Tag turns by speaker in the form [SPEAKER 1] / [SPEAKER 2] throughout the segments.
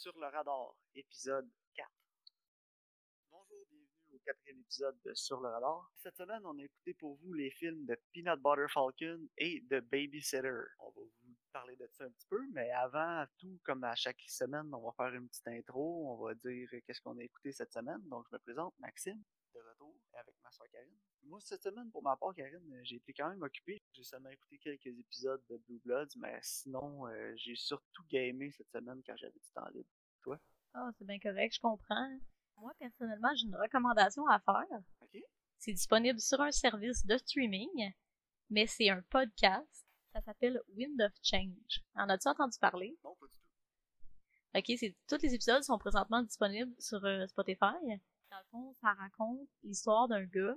[SPEAKER 1] Sur le radar, épisode 4. Bonjour, bienvenue au quatrième épisode de Sur le radar. Cette semaine, on a écouté pour vous les films de Peanut Butter Falcon et de Babysitter. On va vous parler de ça un petit peu, mais avant tout, comme à chaque semaine, on va faire une petite intro, on va dire qu'est-ce qu'on a écouté cette semaine. Donc, je me présente, Maxime, de retour avec ma soeur Karine. Moi, cette semaine, pour ma part, Karine, j'ai été quand même occupé. J'ai seulement écouté quelques épisodes de Blue Bloods, mais sinon, euh, j'ai surtout gamé cette semaine quand j'avais du temps libre. Toi?
[SPEAKER 2] Ah, c'est bien correct, je comprends. Moi, personnellement, j'ai une recommandation à faire.
[SPEAKER 1] Ok.
[SPEAKER 2] C'est disponible sur un service de streaming, mais c'est un podcast. Ça s'appelle Wind of Change. En as-tu entendu parler?
[SPEAKER 1] Non, pas du tout.
[SPEAKER 2] Ok, c'est tous les épisodes sont présentement disponibles sur euh, Spotify. Ça raconte l'histoire d'un gars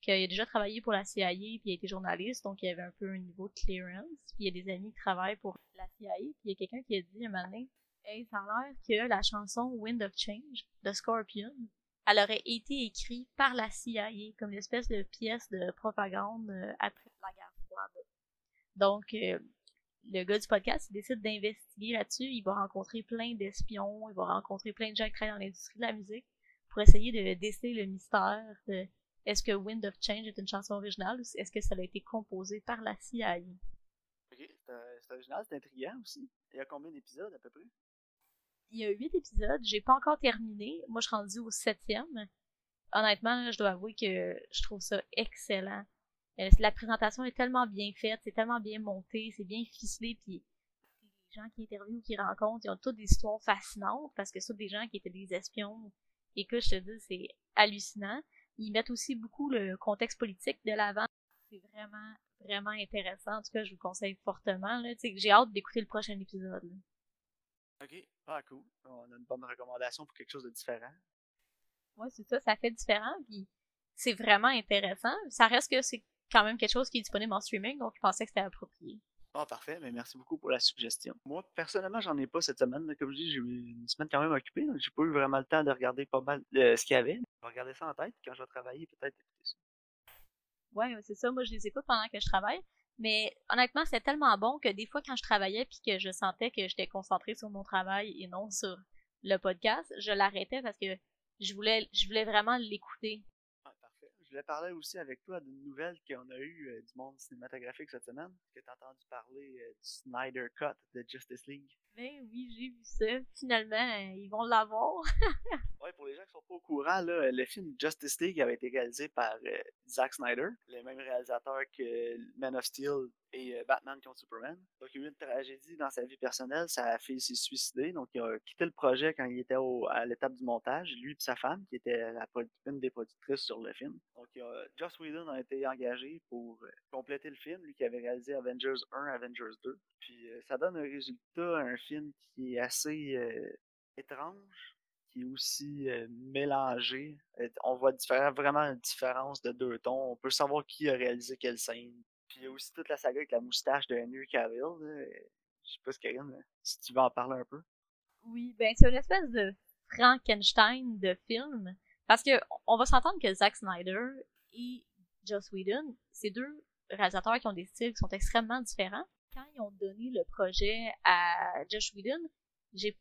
[SPEAKER 2] qui a déjà travaillé pour la CIA puis il a été journaliste, donc il avait un peu un niveau de clearance. Puis il y a des amis qui travaillent pour la CIA, puis il y a quelqu'un qui a dit un moment donné, Hey, ça a l'air que la chanson Wind of Change de Scorpion, elle aurait été écrite par la CIA comme une espèce de pièce de propagande euh, après la guerre froide. Donc, euh, le gars du podcast, décide d'investiguer là-dessus. Il va rencontrer plein d'espions, il va rencontrer plein de gens qui travaillent dans l'industrie de la musique pour essayer de déceler le mystère de est-ce que Wind of Change est une chanson originale ou est-ce que ça a été composé par la CIA.
[SPEAKER 1] Ok, c'est original, c'est intriguant aussi. Il y a combien d'épisodes à peu près?
[SPEAKER 2] Il y a huit épisodes, j'ai pas encore terminé. Moi, je suis rendue au septième. Honnêtement, je dois avouer que je trouve ça excellent. Euh, La présentation est tellement bien faite, c'est tellement bien monté, c'est bien ficelé, puis les gens qui interviewent, qui rencontrent, ils ont toutes des histoires fascinantes parce que c'est tous des gens qui étaient des espions. Et que je te dis, c'est hallucinant. Ils mettent aussi beaucoup le contexte politique de l'avant. C'est vraiment, vraiment intéressant. En tout cas, je vous le conseille fortement. J'ai hâte d'écouter le prochain épisode. là.
[SPEAKER 1] Ok, ah cool. On a une bonne recommandation pour quelque chose de différent.
[SPEAKER 2] Ouais, c'est ça, ça fait différent, puis c'est vraiment intéressant. Ça reste que c'est quand même quelque chose qui est disponible en streaming, donc je pensais que c'était approprié.
[SPEAKER 1] Ah, parfait, mais merci beaucoup pour la suggestion. Moi, personnellement, j'en ai pas cette semaine. Comme je dis, j'ai eu une semaine quand même occupée, donc j'ai pas eu vraiment le temps de regarder pas mal euh, ce qu'il y avait. Je vais regarder ça en tête, quand je vais travailler, peut-être écouter ça.
[SPEAKER 2] Ouais, c'est ça. Moi, je les écoute pendant que je travaille. Mais honnêtement, c'était tellement bon que des fois, quand je travaillais puis que je sentais que j'étais concentrée sur mon travail et non sur le podcast, je l'arrêtais parce que je voulais, je voulais vraiment l'écouter.
[SPEAKER 1] Je voulais parler aussi avec toi d'une nouvelle qu'on a eue euh, du monde cinématographique cette semaine. Que tu as entendu parler euh, du Snyder Cut de Justice League?
[SPEAKER 2] Ben oui, j'ai vu ça. Finalement, euh, ils vont l'avoir.
[SPEAKER 1] Ouais, pour les gens qui sont pas au courant, là, le film Justice League avait été réalisé par Zack Snyder, le même réalisateur que Man of Steel et euh, Batman contre Superman. Donc, il y a eu une tragédie dans sa vie personnelle, sa fille s'est suicidée, donc il a quitté le projet quand il était à l'étape du montage, lui et sa femme, qui était la, une des productrices sur le film. Donc, il a- Joss Whedon a été engagé pour euh, compléter le film, lui qui avait réalisé Avengers 1, Avengers 2. Puis, euh, ça donne un résultat, un film qui est assez étrange, qui est aussi mélangé. On voit vraiment une différence de deux tons. On peut savoir qui a réalisé quelle scène. Puis il y a aussi toute la saga avec la moustache de Henry Cavill. là. Euh, Je sais pas Karine, euh, si tu veux en parler un peu.
[SPEAKER 2] Oui, ben c'est une espèce de Frankenstein de film. Parce que on va s'entendre que Zack Snyder et Joss Whedon, c'est deux réalisateurs qui ont des styles qui sont extrêmement différents. Quand ils ont donné le projet à Josh Whedon,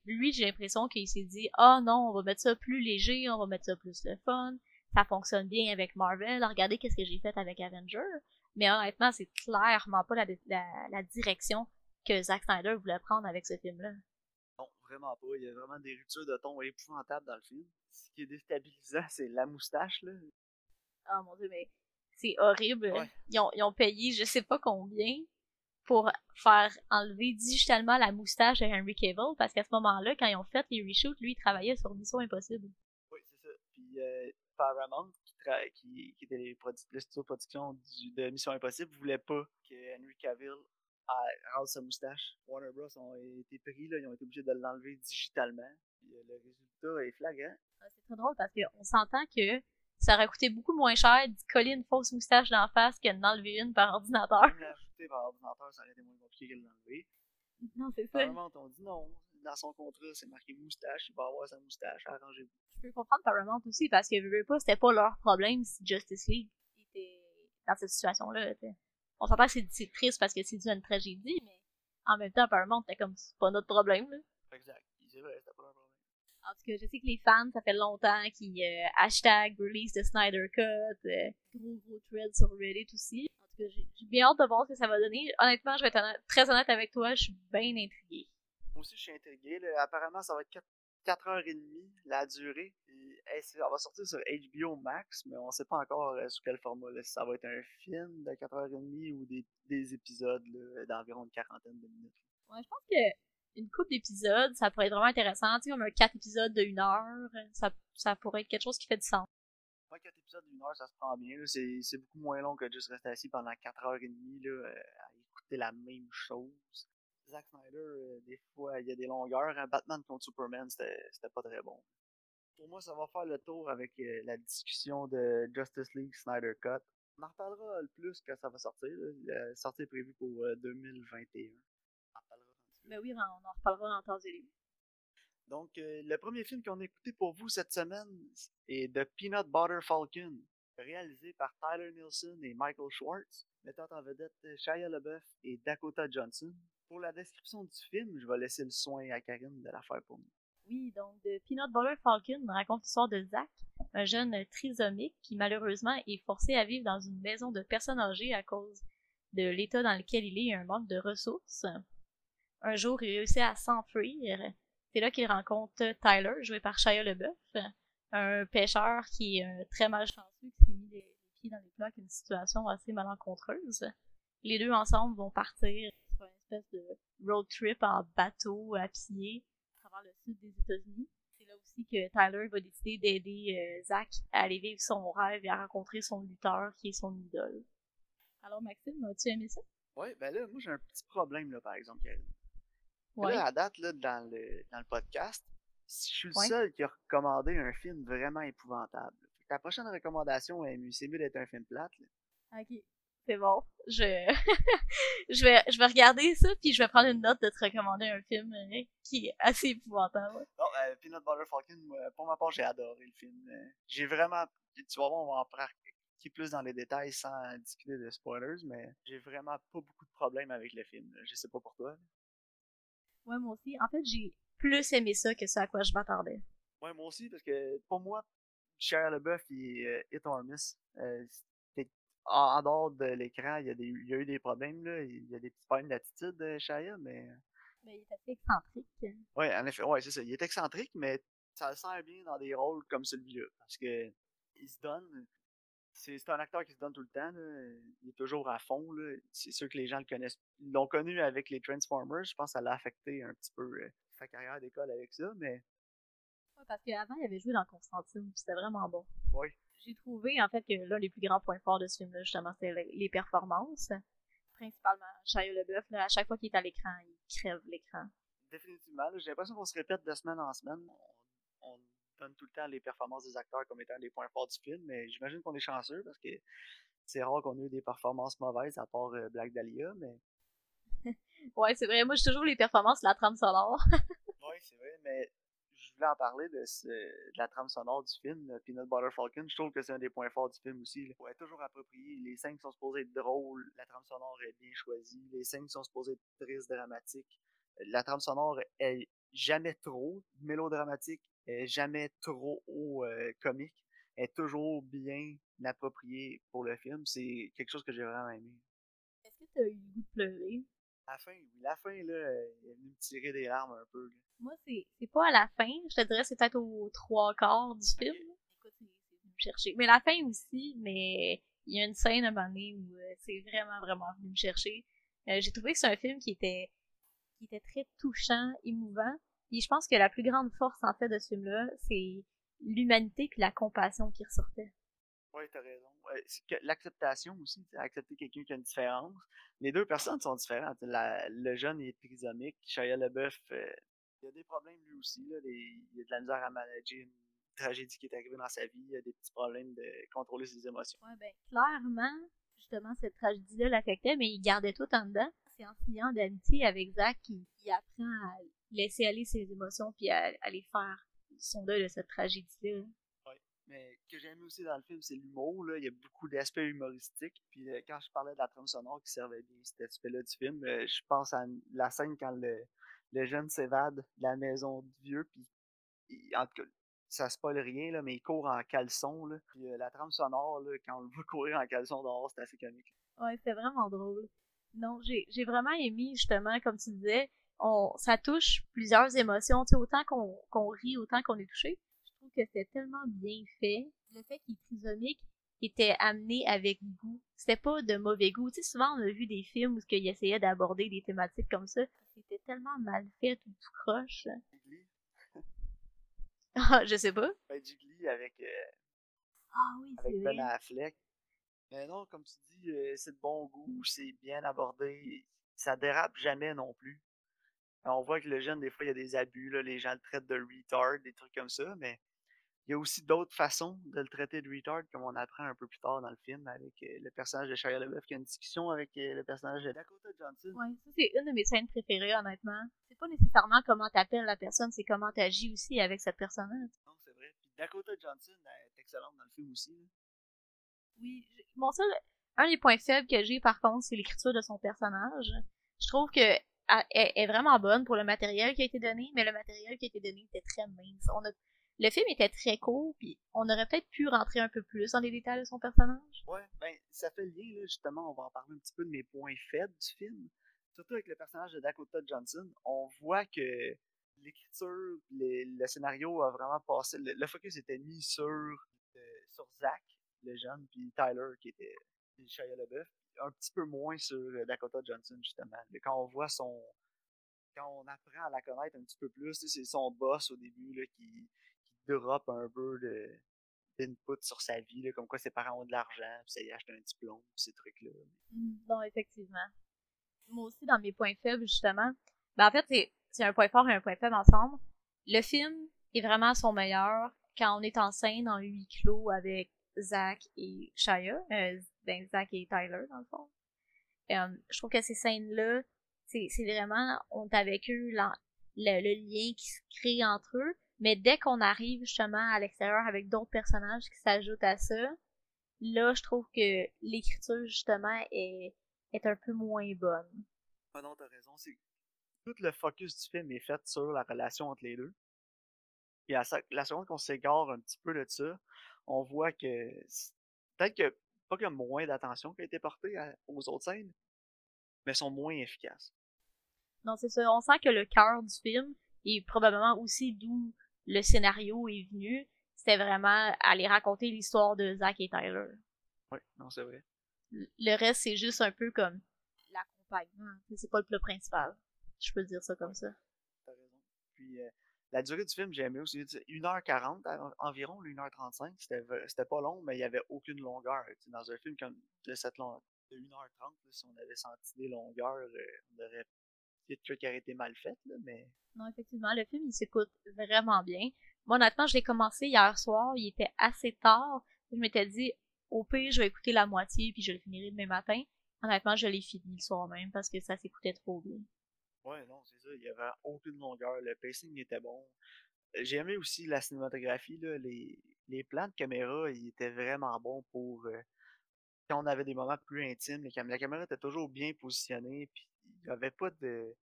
[SPEAKER 2] lui, j'ai l'impression qu'il s'est dit, ah non, on va mettre ça plus léger, on va mettre ça plus le fun, ça fonctionne bien avec Marvel, regardez qu'est-ce que j'ai fait avec Avenger. Mais honnêtement, c'est clairement pas la, la, la direction que Zack Snyder voulait prendre avec ce film-là.
[SPEAKER 1] Non, vraiment pas. Il y a vraiment des ruptures de ton épouvantables dans le film. Ce qui est déstabilisant, c'est la moustache. Là.
[SPEAKER 2] Oh mon dieu, mais c'est horrible.
[SPEAKER 1] Ouais.
[SPEAKER 2] Ils, ont, ils ont payé je sais pas combien pour faire enlever digitalement la moustache à Henry Cavill parce qu'à ce moment-là, quand ils ont fait les reshoots, lui, il travaillait sur Mission Impossible.
[SPEAKER 1] Oui, c'est ça. Puis euh, Paramount, qui, tra- qui, qui était le studio de production du- de Mission Impossible, voulait pas que Henry Cavill rase sa moustache. Warner Bros. ont été pris, là, ils ont été obligés de l'enlever digitalement. Euh, le résultat est flagrant.
[SPEAKER 2] Ah, C'est très drôle parce qu'on s'entend que ça aurait coûté beaucoup moins cher de coller une fausse moustache d'en face que d'enlever une par ordinateur.
[SPEAKER 1] Même l'ajouter par ordinateur, ça aurait été moins compliqué que de l'enlever.
[SPEAKER 2] Non, c'est ça.
[SPEAKER 1] Paramount ont dit non. Dans son contrat, c'est marqué moustache, il va avoir sa moustache, arrangez-vous.
[SPEAKER 2] Je peux comprendre Paramount aussi parce que veux, veux pas, c'était pas leur problème si Justice League était dans cette situation-là. On s'entend que c'est c'est triste parce que c'est dû à une tragédie, mais en même temps, Paramount, c'était comme c'est pas notre problème. Là.
[SPEAKER 1] Exact. Ils c'est vrai, c'était pas un problème.
[SPEAKER 2] En tout cas, je sais que les fans, ça fait longtemps qu'ils euh, hashtag release the Snyder Cut, euh, gros gros thread sur Reddit aussi. En tout cas, j'ai bien hâte de voir ce que ça va donner. Honnêtement, je vais être très honnête avec toi, je suis bien intriguée.
[SPEAKER 1] Moi aussi, je suis intrigué. Apparemment, ça va être 4, h 30 la durée. ça va sortir sur HBO Max, mais on sait pas encore euh, sous quel format. Si ça va être un film de 4h30 ou des, des épisodes d'environ une quarantaine de minutes.
[SPEAKER 2] Ouais, je pense que une coupe d'épisodes, ça pourrait être vraiment intéressant. Tu sais, comme un 4 épisodes de 1 heure, ça, ça pourrait être quelque chose qui fait du sens.
[SPEAKER 1] Ouais, 4 épisodes de 1 heure, ça se prend bien. C'est beaucoup moins long que juste rester assis pendant 4 heures et demie là, euh, à écouter la même chose. Zack Snyder, euh, des fois, il y a des longueurs. Hein. Batman contre Superman, c'était pas très bon. Pour moi, ça va faire le tour avec euh, la discussion de Justice League Snyder Cut. On en reparlera le plus quand ça va sortir. La sortie est prévue pour 2021.
[SPEAKER 2] Mais ben oui, on en reparlera en temps et
[SPEAKER 1] Donc, euh, le premier film qu'on a écouté pour vous cette semaine est The Peanut Butter Falcon, réalisé par Tyler Nielsen et Michael Schwartz, mettant en vedette Shia LaBeouf et Dakota Johnson. Pour la description du film, je vais laisser le soin à Karine de la faire pour nous.
[SPEAKER 2] Oui, donc The Peanut Butter Falcon raconte l'histoire de Zach, un jeune trisomique qui malheureusement est forcé à vivre dans une maison de personnes âgées à cause de l'état dans lequel il est et un manque de ressources un jour, il réussit à s'enfuir. C'est là qu'il rencontre Tyler, joué par Shia LeBeouf, un pêcheur qui est euh, très malchanceux, qui s'est mis les, pieds dans les une situation assez malencontreuse. Les deux ensemble vont partir sur une espèce de road trip en bateau à pied à travers le sud des États-Unis. C'est là aussi que Tyler va décider d'aider euh, Zach à aller vivre son rêve et à rencontrer son lutteur qui est son idole. Alors Maxime, as-tu aimé ça?
[SPEAKER 1] Oui, ben là, moi j'ai un petit problème là, par exemple, Là, à date, là, dans, le, dans le podcast, je suis le seul qui a recommandé un film vraiment épouvantable. Ta prochaine recommandation, c'est mieux d'être un film plate.
[SPEAKER 2] Ok, c'est bon. Je... je, vais, je vais regarder ça, puis je vais prendre une note de te recommander un film euh, qui est assez épouvantable.
[SPEAKER 1] Non, euh, Peanut Butter Falcon, pour ma part, j'ai adoré le film. Euh, j'ai vraiment... Tu vas voir, on va en parler plus dans les détails sans discuter de spoilers, mais j'ai vraiment pas beaucoup de problèmes avec le film. Je sais pas pour toi.
[SPEAKER 2] Ouais, moi aussi. En fait, j'ai plus aimé ça que ce à quoi je m'attendais.
[SPEAKER 1] Ouais, moi aussi, parce que pour moi, Shia LeBeouf, il est hit or miss. Euh, en, dehors de l'écran, il, y a des, il y a eu des problèmes, là. Il y a des petits problèmes d'attitude de Shia, mais...
[SPEAKER 2] Mais il est assez excentrique.
[SPEAKER 1] Ouais, en effet, ouais, c'est ça. Il est excentrique, mais ça le sert bien dans des rôles comme celui-là. Parce que il se donne, c'est un acteur qui se donne tout le temps. Il est toujours à fond. C'est sûr que les gens le connaissent. Ils l'ont connu avec les Transformers. Je pense que ça l'a affecté un petit peu euh, sa carrière d'école avec ça, mais.
[SPEAKER 2] Ouais, parce qu'avant, il avait joué dans Constantine, c'était vraiment bon.
[SPEAKER 1] Oui.
[SPEAKER 2] J'ai trouvé, en fait, que l'un des plus grands points forts de ce film-là, justement, c'était les performances. Principalement Shia LeBeouf, à chaque fois qu'il est à l'écran, il crève l'écran.
[SPEAKER 1] Définitivement. J'ai l'impression qu'on se répète de semaine en semaine. on donne tout le temps les performances des acteurs comme étant les points forts du film, mais j'imagine qu'on est chanceux parce que c'est rare qu'on ait eu des performances mauvaises à part euh, Black Dahlia, mais.
[SPEAKER 2] ouais, c'est vrai. Moi, j'ai toujours les performances de la trame sonore.
[SPEAKER 1] oui, c'est vrai, mais voulais en parler de, la trame sonore du film, Peanut Butter Falcon. Je trouve que c'est un des points forts du film aussi. Faut être toujours approprié. Les scènes sont supposées être drôles, la trame sonore est bien choisie, les scènes sont supposées être tristes, dramatiques. La trame sonore est jamais trop mélodramatique jamais trop haut euh, comique, est toujours bien approprié pour le film. C'est quelque chose que j'ai vraiment aimé.
[SPEAKER 2] Est-ce que tu as eu le?
[SPEAKER 1] La fin, oui. La fin, là, elle est venue me tirer des larmes un peu.
[SPEAKER 2] Moi, c'est, pas à la fin. Je te dirais c'est peut-être aux trois quarts du film. Écoute, c'est, venu me chercher. Mais la fin aussi, mais il y a une scène à un moment donné où euh, c'est vraiment, vraiment venu me chercher. Euh, j'ai trouvé que c'est un film qui était, qui était très touchant, émouvant, et je pense que la plus grande force, en fait, de ce film-là, c'est l'humanité puis la compassion qui ressortait.
[SPEAKER 1] Oui, t'as raison. L'acceptation aussi, accepter quelqu'un qui a une différence. Les deux personnes sont différentes. le jeune est trisomique, Shia LeBeouf, euh, il a des problèmes lui aussi. Là, il a de la misère à manager une tragédie qui est arrivée dans sa vie, il a des petits problèmes de contrôler ses émotions.
[SPEAKER 2] Oui, ben clairement, justement, cette tragédie-là l'affectait, mais il gardait tout en dedans. C'est en signant d'amitié avec Zach qui, apprend à laisser aller ses émotions puis à, aller faire son deuil de cette tragédie-là.
[SPEAKER 1] Mais ce que j'aime aussi dans le film, c'est l'humour. Là. Il y a beaucoup d'aspects humoristiques. Puis euh, quand je parlais de la trame sonore qui servait bien cet aspect-là du film, euh, je pense à la scène quand le, le jeune s'évade de la maison du vieux, puis en tout cas, ça spoil rien, là, mais il court en caleçon. Puis euh, la trame sonore, quand on le voit courir en caleçon dehors, c'est assez comique.
[SPEAKER 2] Ouais, c'est vraiment drôle. Non, j'ai vraiment aimé, justement, comme tu disais, on, ça touche plusieurs émotions. Tu sais, autant qu'on rit, autant qu'on est touché. Que c'est tellement bien fait. Le fait qu'il est trisomique était amené avec goût. C'était pas de mauvais goût. Tu sais, souvent, on a vu des films où il essayait d'aborder des thématiques comme ça. C'était tellement mal fait, tout, tout croche. ah, je sais pas.
[SPEAKER 1] Ben, Jiggly avec, euh,
[SPEAKER 2] ah, oui,
[SPEAKER 1] avec Ben Affleck. Mais non, comme tu dis, euh, c'est de bon goût, c'est bien abordé. Ça dérape jamais non plus. On voit que le jeune, des fois, il y a des abus, là, les gens le traitent de retard, des trucs comme ça, mais il y a aussi d'autres façons de le traiter de retard, comme on apprend un peu plus tard dans le film avec euh, le personnage de Shia LaBeouf qui a une discussion avec euh, le personnage de Dakota Johnson.
[SPEAKER 2] Ouais, ça c'est une de mes scènes préférées, honnêtement. C'est pas nécessairement comment t'appelles la personne, c'est comment t'agis aussi avec cette personne-là.
[SPEAKER 1] Non, c'est vrai. Puis Dakota Johnson est excellente dans le film aussi.
[SPEAKER 2] Oui, mon seul, un des points faibles que j'ai par contre, c'est l'écriture de son personnage. Je trouve que est vraiment bonne pour le matériel qui a été donné, mais le matériel qui a été donné était très mince. On a le film était très court, puis on aurait peut-être pu rentrer un peu plus dans les détails de son personnage.
[SPEAKER 1] Ouais, ben, ça fait lien, là, justement, on va en parler un petit peu de mes points faibles du film. Surtout avec le personnage de Dakota Johnson, on voit que l'écriture, le scénario a vraiment passé, le, focus était mis sur, euh, sur Zach, le jeune, puis Tyler, qui était Shia LaBeouf, un petit peu moins sur euh, Dakota Johnson, justement. Quand on voit son, quand on apprend à la connaître un petit peu plus, c'est son boss au début là, qui, drop un peu d'input sur sa vie, là, comme quoi ses parents ont de l'argent, puis ça y achète un diplôme, ces trucs-là.
[SPEAKER 2] Mmh, non, effectivement. Moi aussi, dans mes points faibles, justement, ben en fait, c'est un point fort et un point faible ensemble. Le film est vraiment son meilleur quand on est en scène en huis clos avec Zach et Shia, euh, ben Zach et Tyler, dans le fond. Euh, je trouve que ces scènes-là, c'est vraiment, on a vécu le, le lien qui se crée entre eux, mais dès qu'on arrive justement à l'extérieur avec d'autres personnages qui s'ajoutent à ça, là, je trouve que l'écriture, justement, est, est un peu moins bonne.
[SPEAKER 1] Ah non, t'as raison. C'est... Tout le focus du film est fait sur la relation entre les deux. Et à la seconde qu'on s'égare un petit peu de ça, on voit que peut-être que pas que moins d'attention qui a été portée aux autres scènes, mais sont moins efficaces.
[SPEAKER 2] Non, c'est ça. On sent que le cœur du film est probablement aussi d'où le scénario est venu, c'était vraiment aller raconter l'histoire de Zach et Tyler.
[SPEAKER 1] Oui, non, c'est vrai.
[SPEAKER 2] Le reste, c'est juste un peu comme l'accompagnement. C'est pas le plot principal. Je peux dire ça comme ça.
[SPEAKER 1] T'as raison. Puis, euh, la durée du film, j'ai aimé aussi. 1h40 environ, 1h35. C'était pas long, mais il n'y avait aucune longueur. dans un film comme de cette longueur, de 1h30, si on avait senti des longueurs, euh, on aurait des trucs auraient été mal faits, là, mais.
[SPEAKER 2] Non, effectivement, le film, il s'écoute vraiment bien. Moi, honnêtement, je l'ai commencé hier soir, il était assez tard. Je m'étais dit, au pire, je vais écouter la moitié, puis je le finirai demain matin. Honnêtement, je l'ai fini le soir même, parce que ça s'écoutait trop bien.
[SPEAKER 1] Ouais, non, c'est ça, il y avait aucune longueur, le pacing était bon. J'ai aimé aussi la cinématographie, là, les, les plans de caméra, ils étaient vraiment bons pour... Euh, quand on avait des moments plus intimes, la caméra était toujours bien positionnée, puis il n'y avait pas de,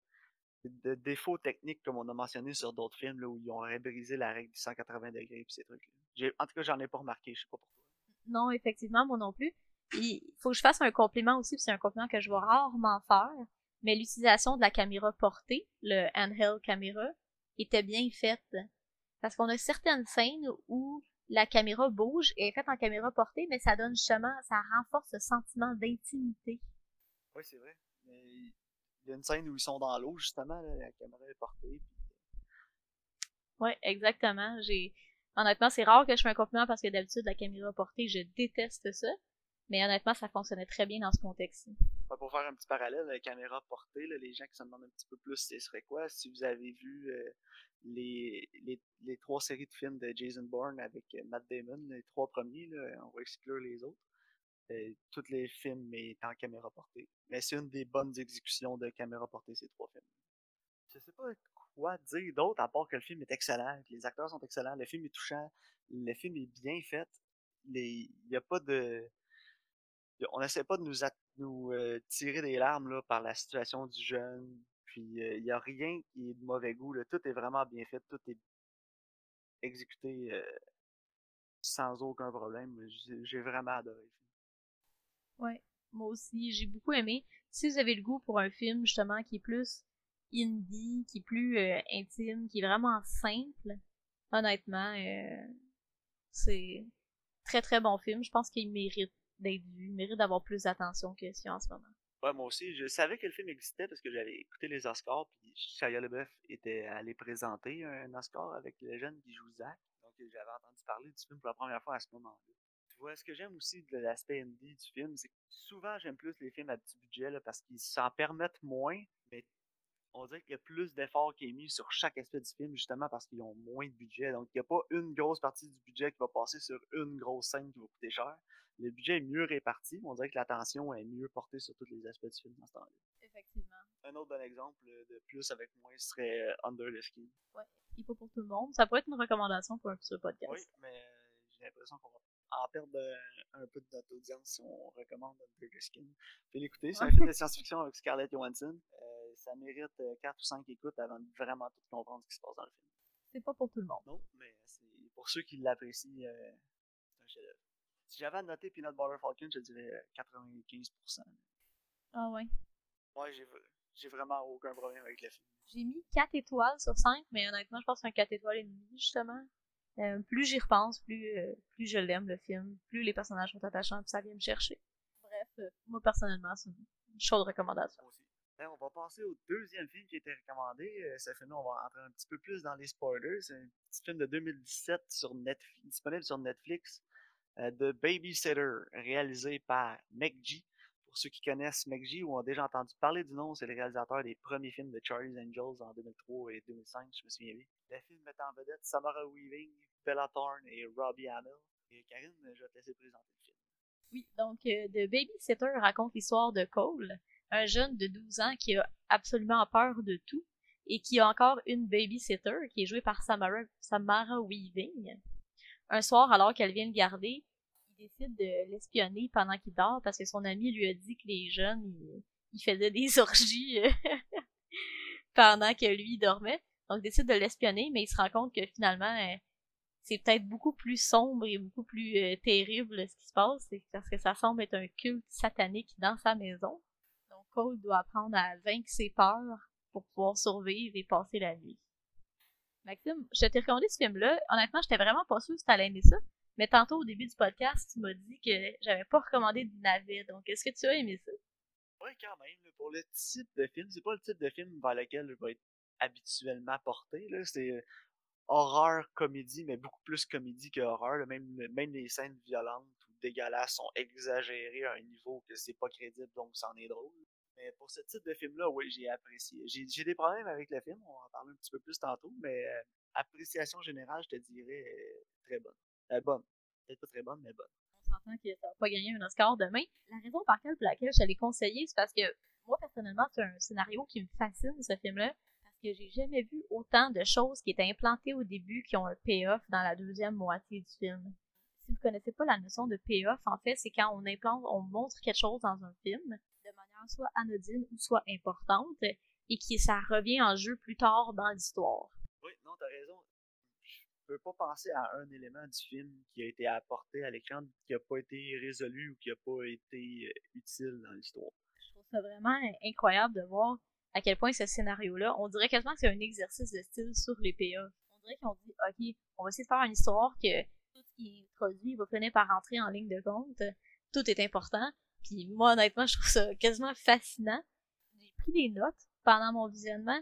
[SPEAKER 1] de défauts techniques comme on a mentionné sur d'autres films là, où ils ont brisé la règle du 180 degrés et ces trucs-là. En tout cas, j'en ai pas remarqué, je sais pas pourquoi.
[SPEAKER 2] Non, effectivement, moi non plus. Il faut que je fasse un compliment aussi, c'est un compliment que je vois rarement faire, mais l'utilisation de la caméra portée, le handheld caméra, était bien faite. Parce qu'on a certaines scènes où la caméra bouge et est faite en caméra portée, mais ça donne justement, ça renforce ce sentiment d'intimité.
[SPEAKER 1] Oui, c'est vrai. Mais il y a une scène où ils sont dans l'eau, justement, la caméra est portée.
[SPEAKER 2] Oui, exactement. J'ai Honnêtement, c'est rare que je fais un compliment parce que d'habitude, la caméra portée, je déteste ça. Mais honnêtement, ça fonctionnait très bien dans ce contexte-ci.
[SPEAKER 1] Pour faire un petit parallèle, la caméra portée, les gens qui se demandent un petit peu plus ce serait quoi, si vous avez vu euh, les, les, les, trois séries de films de Jason Bourne avec euh, Matt Damon, les trois premiers, là, on va exclure les autres. Euh, tous les films est en caméra portée. Mais c'est une des bonnes exécutions de caméra portée, ces trois films. Je sais pas quoi dire d'autre à part que le film est excellent, que les acteurs sont excellents, le film est touchant, le film est bien fait. Il n'y a pas de. On n'essaie pas de nous, euh, tirer des larmes là, par la situation du jeune, Puis il n'y a rien qui est de mauvais goût. Tout est vraiment bien fait. Tout est exécuté sans aucun problème. J'ai vraiment adoré le film.
[SPEAKER 2] Ouais, moi aussi, j'ai beaucoup aimé. Si vous avez le goût pour un film justement qui est plus indie, qui est plus intime, qui est vraiment simple, honnêtement, c'est très très bon film. Je pense qu'il mérite d'être vu, il mérite d'avoir plus d'attention que ce en ce moment.
[SPEAKER 1] Ouais, moi aussi, je savais que le film existait parce que j'avais écouté les Oscars, puis Shia LaBeouf était allé présenter un Oscar avec le jeune qui. Donc j'avais entendu parler du film pour la première fois à ce moment-là. Tu vois, ce que j'aime aussi de l'aspect indie du film, c'est que souvent j'aime plus les films à petit budget là, parce qu'ils s'en permettent moins, mais on dirait qu'il y a plus d'efforts qui est mis sur chaque aspect du film, justement parce qu'ils ont moins de budget. Donc, il n'y a pas une grosse partie du budget qui va passer sur une grosse scène qui va coûter cher. Le budget est mieux réparti, on dirait que l'attention est mieux portée sur tous les aspects du film dans ce temps-là.
[SPEAKER 2] Effectivement.
[SPEAKER 1] Un autre bon exemple de plus avec moins serait euh, Under the Skin.
[SPEAKER 2] Ouais, il faut pour tout le monde. Ça pourrait être une recommandation pour un futur podcast.
[SPEAKER 1] Oui, mais j'ai l'impression qu'on va en perdre un peu de notre audience si on recommande the Skin. Fais l'écouter, c'est un film de science-fiction avec Scarlett Johansson. Euh, ça mérite 4 euh, ou 5 écoutes avant de vraiment tout comprendre ce qui se passe dans le film.
[SPEAKER 2] C'est pas pour tout le monde.
[SPEAKER 1] Non, mais c'est pour ceux qui l'apprécient, euh, c'est un chef-d'œuvre. Si j'avais à noter Peanut Butter Falcon, je dirais 95%.
[SPEAKER 2] Ah ouais?
[SPEAKER 1] Ouais, j'ai vraiment aucun problème avec le film.
[SPEAKER 2] J'ai mis 4 étoiles sur 5, mais honnêtement, je pense que c'est un 4 étoiles et demi, justement. Euh, plus j'y repense, plus, plus je l'aime, le film. Plus les personnages sont attachants, plus ça vient me chercher. Bref, moi, personnellement, c'est une chaude recommandation.
[SPEAKER 1] Ben, on va passer au deuxième film qui a été recommandé. Euh, ce film-là, on va entrer un petit peu plus dans les spoilers. C'est un petit film de 2017 sur Netflix, disponible sur Netflix, euh, de Babysitter, réalisé par G. Pour ceux qui connaissent G ou ont déjà entendu parler du nom, c'est le réalisateur des premiers films de Charlie's Angels en 2003 et 2005, je me souviens bien. Le film met en vedette Samara Weaving, Bella Thorne et Robbie Hamill. Et Karine, je vais te laisser présenter le film.
[SPEAKER 2] Oui, donc euh, The Babysitter raconte l'histoire de Cole, un jeune de 12 ans qui a absolument peur de tout et qui a encore une babysitter qui est jouée par Samara, Samara Weaving. Un soir, alors qu'elle vient le garder, décide de l'espionner pendant qu'il dort parce que son ami lui a dit que les jeunes, ils, faisaient des orgies euh, pendant que lui dormait. Donc, il décide de l'espionner, mais il se rend compte que finalement, euh, c'est peut-être beaucoup plus sombre et beaucoup plus euh, terrible ce qui se passe, parce que ça semble être un culte satanique dans sa maison. Cole doit apprendre à vaincre ses peurs pour pouvoir survivre et passer la nuit. Maxime, je t'ai recommandé ce film-là. Honnêtement, j'étais vraiment pas sûre que t'allais aimer ça. Mais tantôt, au début du podcast, tu m'as dit que j'avais pas recommandé de navet. Donc, est-ce que tu as aimé ça?
[SPEAKER 1] Oui, quand même. Pour le type de film, c'est pas le type de film vers lequel je vais être habituellement porté. C'est euh, horreur, comédie, mais beaucoup plus comédie que horreur. Même, même les scènes violentes ou dégueulasses sont exagérées à un niveau que c'est pas crédible, donc c'en est drôle. Mais pour ce type de film-là, oui, j'ai apprécié. J'ai des problèmes avec le film, on en parler un petit peu plus tantôt, mais euh, appréciation générale, je te dirais, euh, très bonne. Euh, bonne. Peut-être pas très bonne, mais bonne.
[SPEAKER 2] On s'entend que ça va pas gagner un Oscar demain. La raison par laquelle je l'ai conseillé, c'est parce que moi, personnellement, c'est un scénario qui me fascine, ce film-là, parce que j'ai jamais vu autant de choses qui étaient implantées au début qui ont un payoff dans la deuxième moitié du film. Si vous connaissez pas la notion de payoff, en fait, c'est quand on implante, on montre quelque chose dans un film, soit anodine ou soit importante et qui ça revient en jeu plus tard dans l'histoire.
[SPEAKER 1] Oui, non, t'as raison. Peux pas penser à un élément du film qui a été apporté à l'écran qui a pas été résolu ou qui a pas été euh, utile dans l'histoire.
[SPEAKER 2] Je trouve ça vraiment incroyable de voir à quel point ce scénario-là, on dirait quasiment que c'est un exercice de style sur les PA. On dirait qu'ils ont dit, OK, on va essayer de faire une histoire que tout ce qui est produit va finir par rentrer en ligne de compte. Tout est important. Puis moi, honnêtement, je trouve ça quasiment fascinant. J'ai pris des notes pendant mon visionnement.